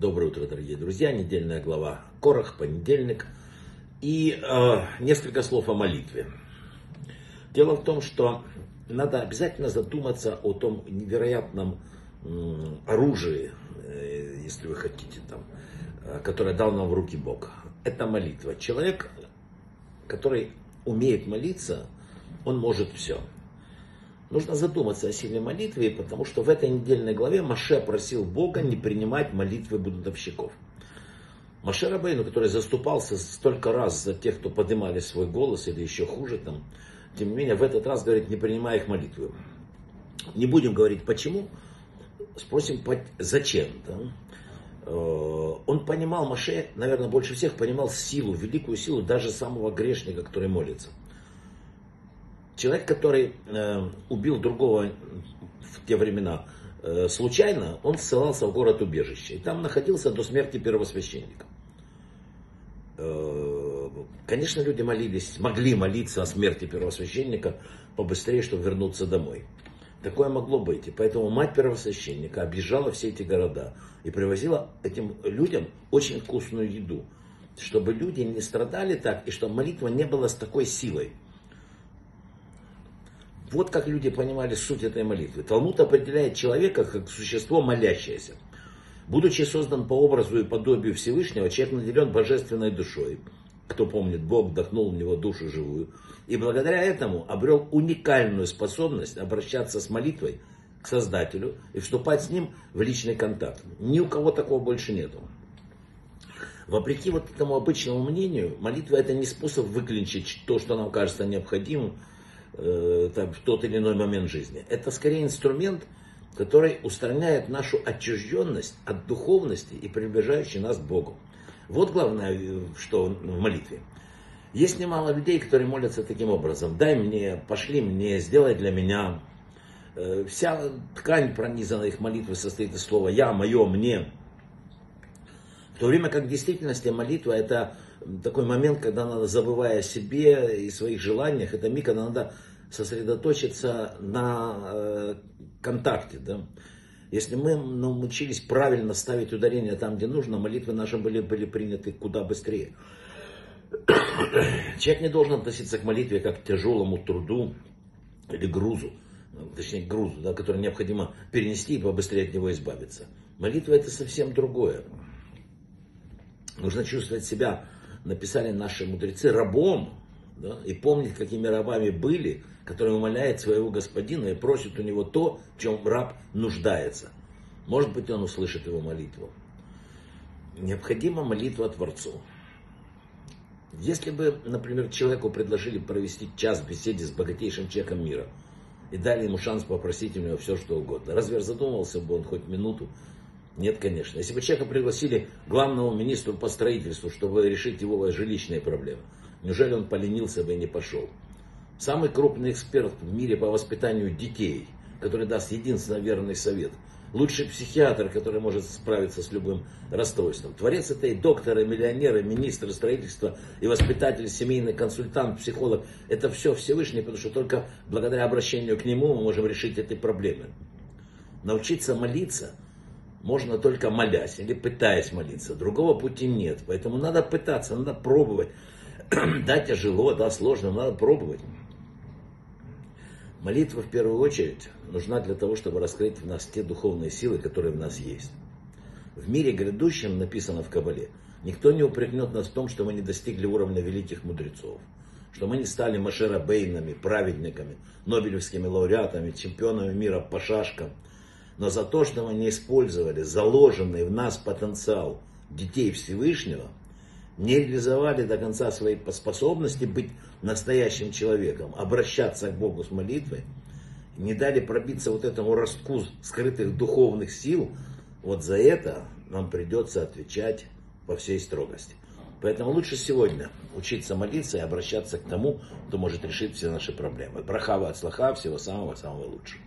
Доброе утро, дорогие друзья. Недельная глава Корах, понедельник. И э, несколько слов о молитве. Дело в том, что надо обязательно задуматься о том невероятном э, оружии, э, если вы хотите, там, э, которое дал нам в руки Бог. Это молитва. Человек, который умеет молиться, он может все. Нужно задуматься о силе молитвы, потому что в этой недельной главе Маше просил Бога не принимать молитвы бунтовщиков. Маше Рабейну, который заступался столько раз за тех, кто поднимали свой голос или еще хуже там, тем не менее в этот раз говорит, не принимай их молитвы. Не будем говорить почему, спросим зачем. Да? Э, он понимал, Маше, наверное, больше всех понимал силу, великую силу даже самого грешника, который молится. Человек, который э, убил другого в те времена э, случайно, он ссылался в город убежище. И там находился до смерти первосвященника. Э, конечно, люди молились, могли молиться о смерти первосвященника побыстрее, чтобы вернуться домой. Такое могло быть. И поэтому мать первосвященника объезжала все эти города и привозила этим людям очень вкусную еду, чтобы люди не страдали так, и чтобы молитва не была с такой силой. Вот как люди понимали суть этой молитвы. Талмуд определяет человека как существо молящееся. Будучи создан по образу и подобию Всевышнего, человек наделен божественной душой. Кто помнит, Бог вдохнул в него душу живую. И благодаря этому обрел уникальную способность обращаться с молитвой к Создателю и вступать с ним в личный контакт. Ни у кого такого больше нету. Вопреки вот этому обычному мнению, молитва это не способ выклинчить то, что нам кажется необходимым, э, там, в тот или иной момент жизни. Это скорее инструмент, который устраняет нашу отчужденность от духовности и приближающий нас к Богу. Вот главное, что в молитве. Есть немало людей, которые молятся таким образом. Дай мне, пошли мне, сделай для меня. Э, вся ткань пронизана их молитвы состоит из слова «я», «моё», «мне». В то время как в действительности молитва это такой момент, когда надо, забывая о себе и своих желаниях, это миг, когда надо сосредоточиться на э, контакте. Да? Если мы научились правильно ставить ударение там, где нужно, молитвы наши были, были приняты куда быстрее. Человек не должен относиться к молитве как к тяжелому труду или грузу, точнее грузу, да, который необходимо перенести и побыстрее от него избавиться. Молитва это совсем другое. Нужно чувствовать себя, написали наши мудрецы, рабом, да, и помнить, какими рабами были, которые умоляют своего господина и просят у него то, в чем раб нуждается. Может быть, он услышит его молитву. Необходима молитва Творцу. Если бы, например, человеку предложили провести час в беседе с богатейшим человеком мира и дали ему шанс попросить у него все, что угодно, разве задумался бы он хоть минуту? Нет, конечно. Если бы человека пригласили главному министру по строительству, чтобы решить его жилищные проблемы, неужели он поленился бы и не пошел? Самый крупный эксперт в мире по воспитанию детей, который даст единственно верный совет – лучший психиатр, который может справиться с любым расстройством. Творец этой доктор, и миллионер, и министр строительства, и воспитатель, семейный консультант, психолог. Это все Всевышний, потому что только благодаря обращению к нему мы можем решить эти проблемы. Научиться молиться можно только молясь или пытаясь молиться. Другого пути нет. Поэтому надо пытаться, надо пробовать. да, тяжело, да, сложно, надо пробовать. Молитва в первую очередь нужна для того, чтобы раскрыть в нас те духовные силы, которые в нас есть. В мире грядущем, написано в Кабале, никто не упрекнет нас в том, что мы не достигли уровня великих мудрецов, что мы не стали машерабейнами, праведниками, нобелевскими лауреатами, чемпионами мира по шашкам, но за то, что мы не использовали заложенный в нас потенциал детей Всевышнего – не реализовали до конца свои способности быть настоящим человеком, обращаться к Богу с молитвой, не дали пробиться вот этому ростку скрытых духовных сил, вот за это нам придется отвечать по всей строгости. Поэтому лучше сегодня учиться молиться и обращаться к тому, кто может решить все наши проблемы. Брахава от слаха, всего самого-самого лучшего.